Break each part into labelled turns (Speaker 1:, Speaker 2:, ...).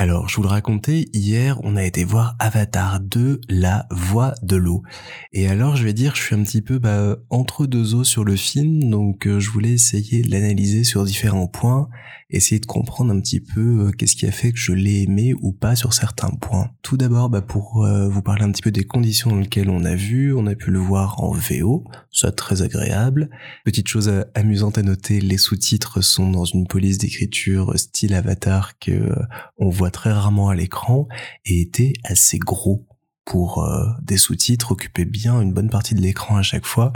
Speaker 1: alors, je vous le racontais, hier, on a été voir Avatar 2, La Voix de l'eau. Et alors, je vais dire, je suis un petit peu bah, entre deux eaux sur le film, donc euh, je voulais essayer de l'analyser sur différents points, essayer de comprendre un petit peu euh, qu'est-ce qui a fait que je l'ai aimé ou pas sur certains points. Tout d'abord, bah, pour euh, vous parler un petit peu des conditions dans lesquelles on a vu, on a pu le voir en VO, ça très agréable. Petite chose amusante à noter, les sous-titres sont dans une police d'écriture style Avatar que on voit très rarement à l'écran et était assez gros pour euh, des sous-titres, occupait bien une bonne partie de l'écran à chaque fois.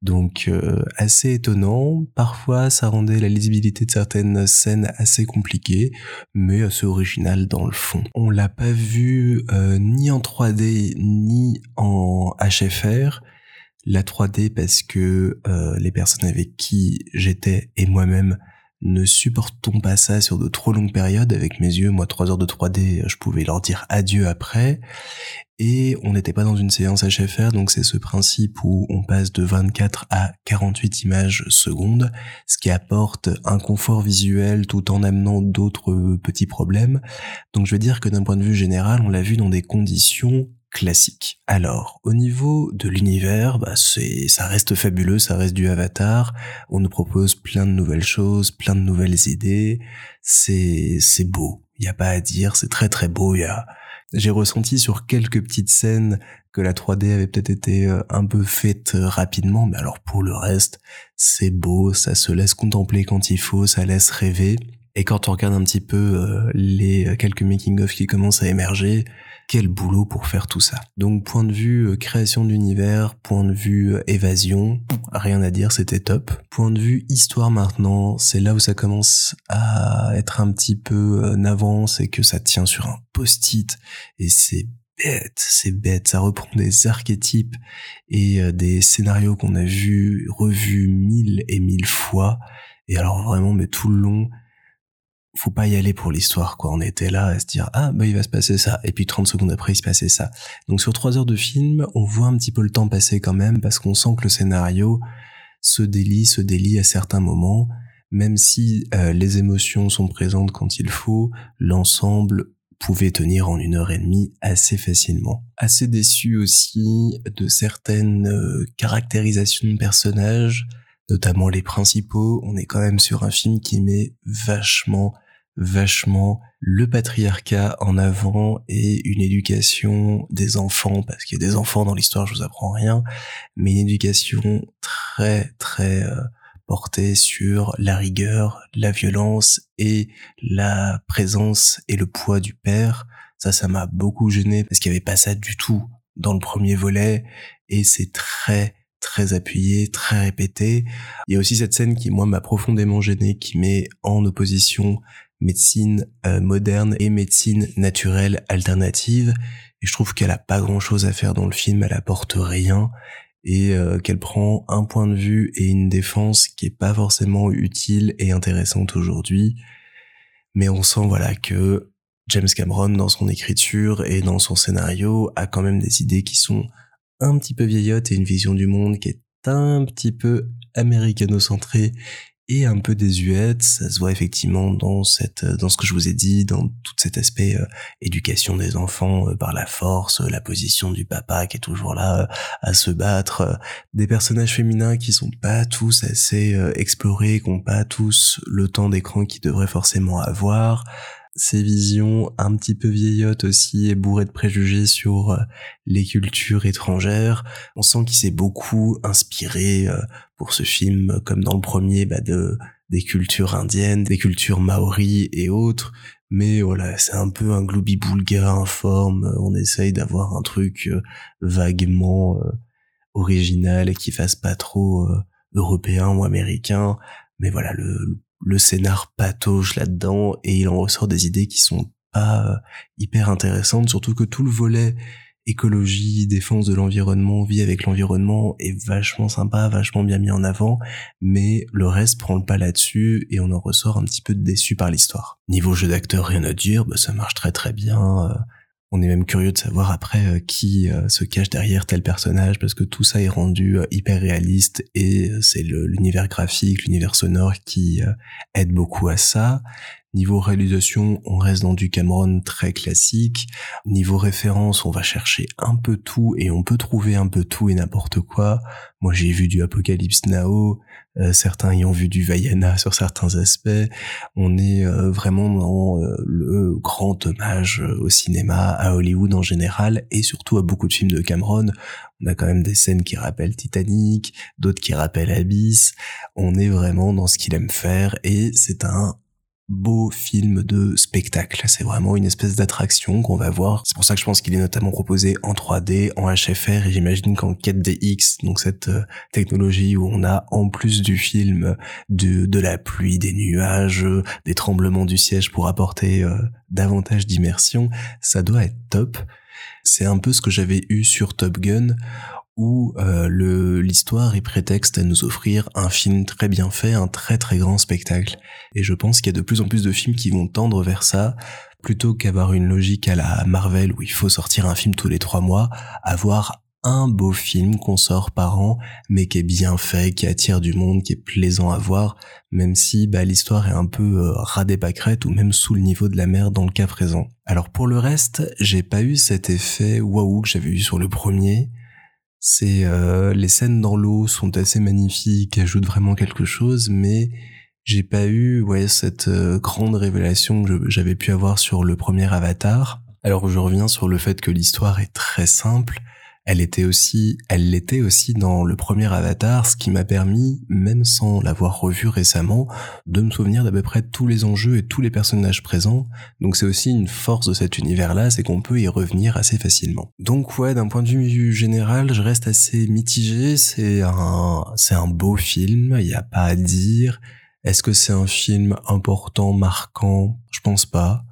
Speaker 1: Donc euh, assez étonnant. Parfois, ça rendait la lisibilité de certaines scènes assez compliquée, mais assez original dans le fond. On l'a pas vu euh, ni en 3D ni en HFR. La 3D parce que les personnes avec qui j'étais et moi-même ne supportons pas ça sur de trop longues périodes. Avec mes yeux, moi, trois heures de 3D, je pouvais leur dire adieu après. Et on n'était pas dans une séance HFR, donc c'est ce principe où on passe de 24 à 48 images secondes, ce qui apporte un confort visuel tout en amenant d'autres petits problèmes. Donc je veux dire que d'un point de vue général, on l'a vu dans des conditions classique. Alors, au niveau de l'univers, bah c'est, ça reste fabuleux, ça reste du Avatar. On nous propose plein de nouvelles choses, plein de nouvelles idées. C'est, c'est beau. Il y a pas à dire, c'est très très beau. A, j'ai ressenti sur quelques petites scènes que la 3D avait peut-être été euh, un peu faite euh, rapidement, mais alors pour le reste, c'est beau, ça se laisse contempler quand il faut, ça laisse rêver. Et quand on regarde un petit peu euh, les quelques making-of qui commencent à émerger, quel boulot pour faire tout ça. Donc point de vue euh, création d'univers, point de vue euh, évasion, rien à dire, c'était top. Point de vue histoire maintenant, c'est là où ça commence à être un petit peu euh, avance et que ça tient sur un post-it et c'est bête, c'est bête, ça reprend des archétypes et des scénarios qu'on a vus, revus mille et mille fois. Et alors vraiment, mais tout le long, faut pas y aller pour l'histoire, quoi. On était là à se dire, ah, bah, il va se passer ça. Et puis 30 secondes après, il se passait ça. Donc sur trois heures de film, on voit un petit peu le temps passer quand même, parce qu'on sent que le scénario se délie, se délie à certains moments. Même si euh, les émotions sont présentes quand il faut, l'ensemble pouvait tenir en une heure et demie assez facilement. Assez déçu aussi de certaines euh, caractérisations de personnages, notamment les principaux. On est quand même sur un film qui met vachement vachement le patriarcat en avant et une éducation des enfants, parce qu'il y a des enfants dans l'histoire, je vous apprends rien, mais une éducation très très euh, portée sur la rigueur, la violence et la présence et le poids du père. Ça, ça m'a beaucoup gêné parce qu'il n'y avait pas ça du tout dans le premier volet et c'est très très appuyé, très répété. Il y a aussi cette scène qui, moi, m'a profondément gêné, qui met en opposition médecine euh, moderne et médecine naturelle alternative. Et je trouve qu'elle a pas grand chose à faire dans le film, elle apporte rien et euh, qu'elle prend un point de vue et une défense qui est pas forcément utile et intéressante aujourd'hui. Mais on sent voilà que James Cameron dans son écriture et dans son scénario a quand même des idées qui sont un petit peu vieillottes et une vision du monde qui est un petit peu américano-centrée et un peu désuète. Ça se voit effectivement dans cette, dans ce que je vous ai dit, dans tout cet aspect euh, éducation des enfants euh, par la force, la position du papa qui est toujours là euh, à se battre, des personnages féminins qui sont pas tous assez explorés, qui ont pas tous le temps d'écran qu'ils devraient forcément avoir ces visions un petit peu vieillottes aussi et bourrées de préjugés sur euh, les cultures étrangères. On sent qu'il s'est beaucoup inspiré euh, pour ce film, comme dans le premier, bah, de des cultures indiennes, des cultures maoris et autres. Mais voilà, c'est un peu un gloubi-boulga informe. On essaye d'avoir un truc euh, vaguement original et qui fasse pas trop européen ou américain. Mais voilà, le, le scénar patauge là-dedans et il en ressort des idées qui sont pas euh, hyper intéressantes, surtout que tout le volet écologie, défense de l'environnement, vie avec l'environnement est vachement sympa, vachement bien mis en avant, mais le reste prend le pas là-dessus et on en ressort un petit peu déçu par l'histoire. Niveau jeu d'acteur, rien à dire, bah ça marche très très bien. On est même curieux de savoir après euh, qui euh, se cache derrière tel personnage parce que tout ça est rendu euh, hyper réaliste et c'est l'univers graphique, l'univers sonore qui aide beaucoup à ça. Niveau réalisation, on reste dans du Cameron très classique. Niveau référence, on va chercher un peu tout et on peut trouver un peu tout et n'importe quoi. Moi, j'ai vu du Apocalypse Now, euh, certains y ont vu du Vaiana sur certains aspects. On est euh, vraiment dans euh, le grand hommage au cinéma, à Hollywood en général, et surtout à beaucoup de films de Cameron. On a quand même des scènes qui rappellent Titanic, d'autres qui rappellent Abyss. On est vraiment dans ce qu'il aime faire, et c'est un beau film de spectacle. C'est vraiment une espèce d'attraction qu'on va voir. C'est pour ça que je pense qu'il est notamment proposé en 3D, en HFR, et j'imagine qu'en 4DX, donc cette euh, technologie où on a en plus du film de, de la pluie, des nuages, des tremblements du siège pour apporter euh, davantage d'immersion, ça doit être top. C'est un peu ce que j'avais eu sur Top Gun où euh, l'histoire est prétexte à nous offrir un film très bien fait, un très très grand spectacle. Et je pense qu'il y a de plus en plus de films qui vont tendre vers ça, plutôt qu'avoir une logique à la Marvel où il faut sortir un film tous les trois mois, avoir un beau film qu'on sort par an, mais qui est bien fait, qui attire du monde, qui est plaisant à voir, même si bah, l'histoire est un peu euh, pâquerettes ou même sous le niveau de la mer dans le cas présent. Alors pour le reste, j'ai pas eu cet effet waouh que j'avais eu sur le premier, c'est euh, les scènes dans l'eau sont assez magnifiques, ajoutent vraiment quelque chose, mais j'ai pas eu ouais cette euh, grande révélation que j'avais pu avoir sur le premier Avatar. Alors je reviens sur le fait que l'histoire est très simple, elle était aussi, elle l'était aussi dans le premier Avatar, ce qui m'a permis, même sans l'avoir revu récemment, de me souvenir d'à peu près tous les enjeux et tous les personnages présents. Donc c'est aussi une force de cet univers-là, c'est qu'on peut y revenir assez facilement. Donc ouais, d'un point de vue général, je reste assez mitigé. C'est un, c'est un beau film, il n'y a pas à dire. Est-ce que c'est un film important, marquant? Je pense pas.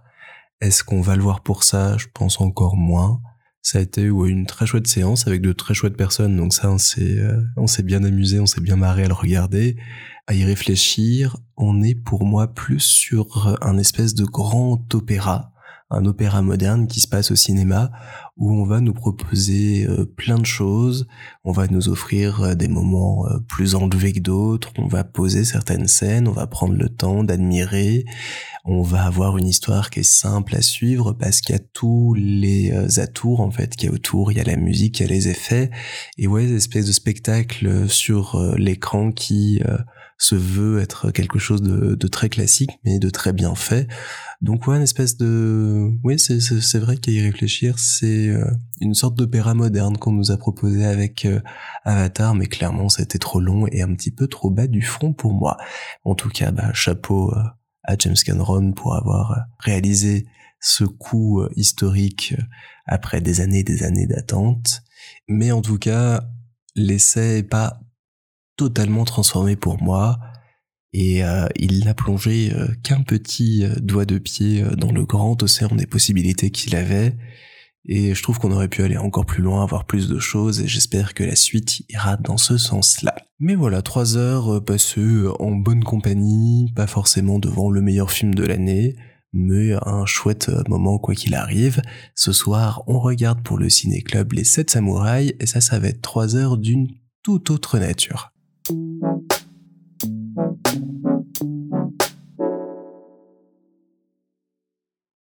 Speaker 1: Est-ce qu'on va le voir pour ça? Je pense encore moins. Ça a été une très chouette séance avec de très chouettes personnes, donc ça on s'est euh, on s'est bien amusé, on s'est bien marré à le regarder, à y réfléchir. On est pour moi plus sur un espèce de grand opéra un opéra moderne qui se passe au cinéma où on va nous proposer euh, plein de choses, on va nous offrir euh, des moments euh, plus enlevés que d'autres, on va poser certaines scènes, on va prendre le temps d'admirer, on va avoir une histoire qui est simple à suivre parce qu'il y a tous les atours en fait qui est autour, il y a la musique, il y a les effets. Et ouais, espèce de spectacle sur l'écran qui se veut être quelque chose de, très classique mais de très bien fait. Donc ouais, une espèce de... Oui, c'est vrai qu'à y réfléchir, c'est euh, une sorte d'opéra moderne qu'on nous a proposé avec euh, Avatar, mais clairement c'était trop long et un petit peu trop bas du front pour moi. En tout cas, bah, chapeau euh, à James Cameron pour avoir réalisé ce coup historique après des années et des années d'attente. Mais en tout cas, l'essai est pas totalement transformé pour moi et euh, il n'a plongé euh, qu'un petit euh, doigt de pied dans le grand océan des possibilités qu'il avait et je trouve qu'on aurait pu aller encore plus loin, avoir plus de choses, et j'espère que la suite ira dans ce sens-là. Mais voilà, trois heures passées en bonne compagnie, pas forcément devant le meilleur film de l'année, mais un chouette moment quoi qu'il arrive. Ce soir, on regarde pour le ciné-club Les 7 Samouraïs, et ça, ça va être trois heures d'une toute autre nature.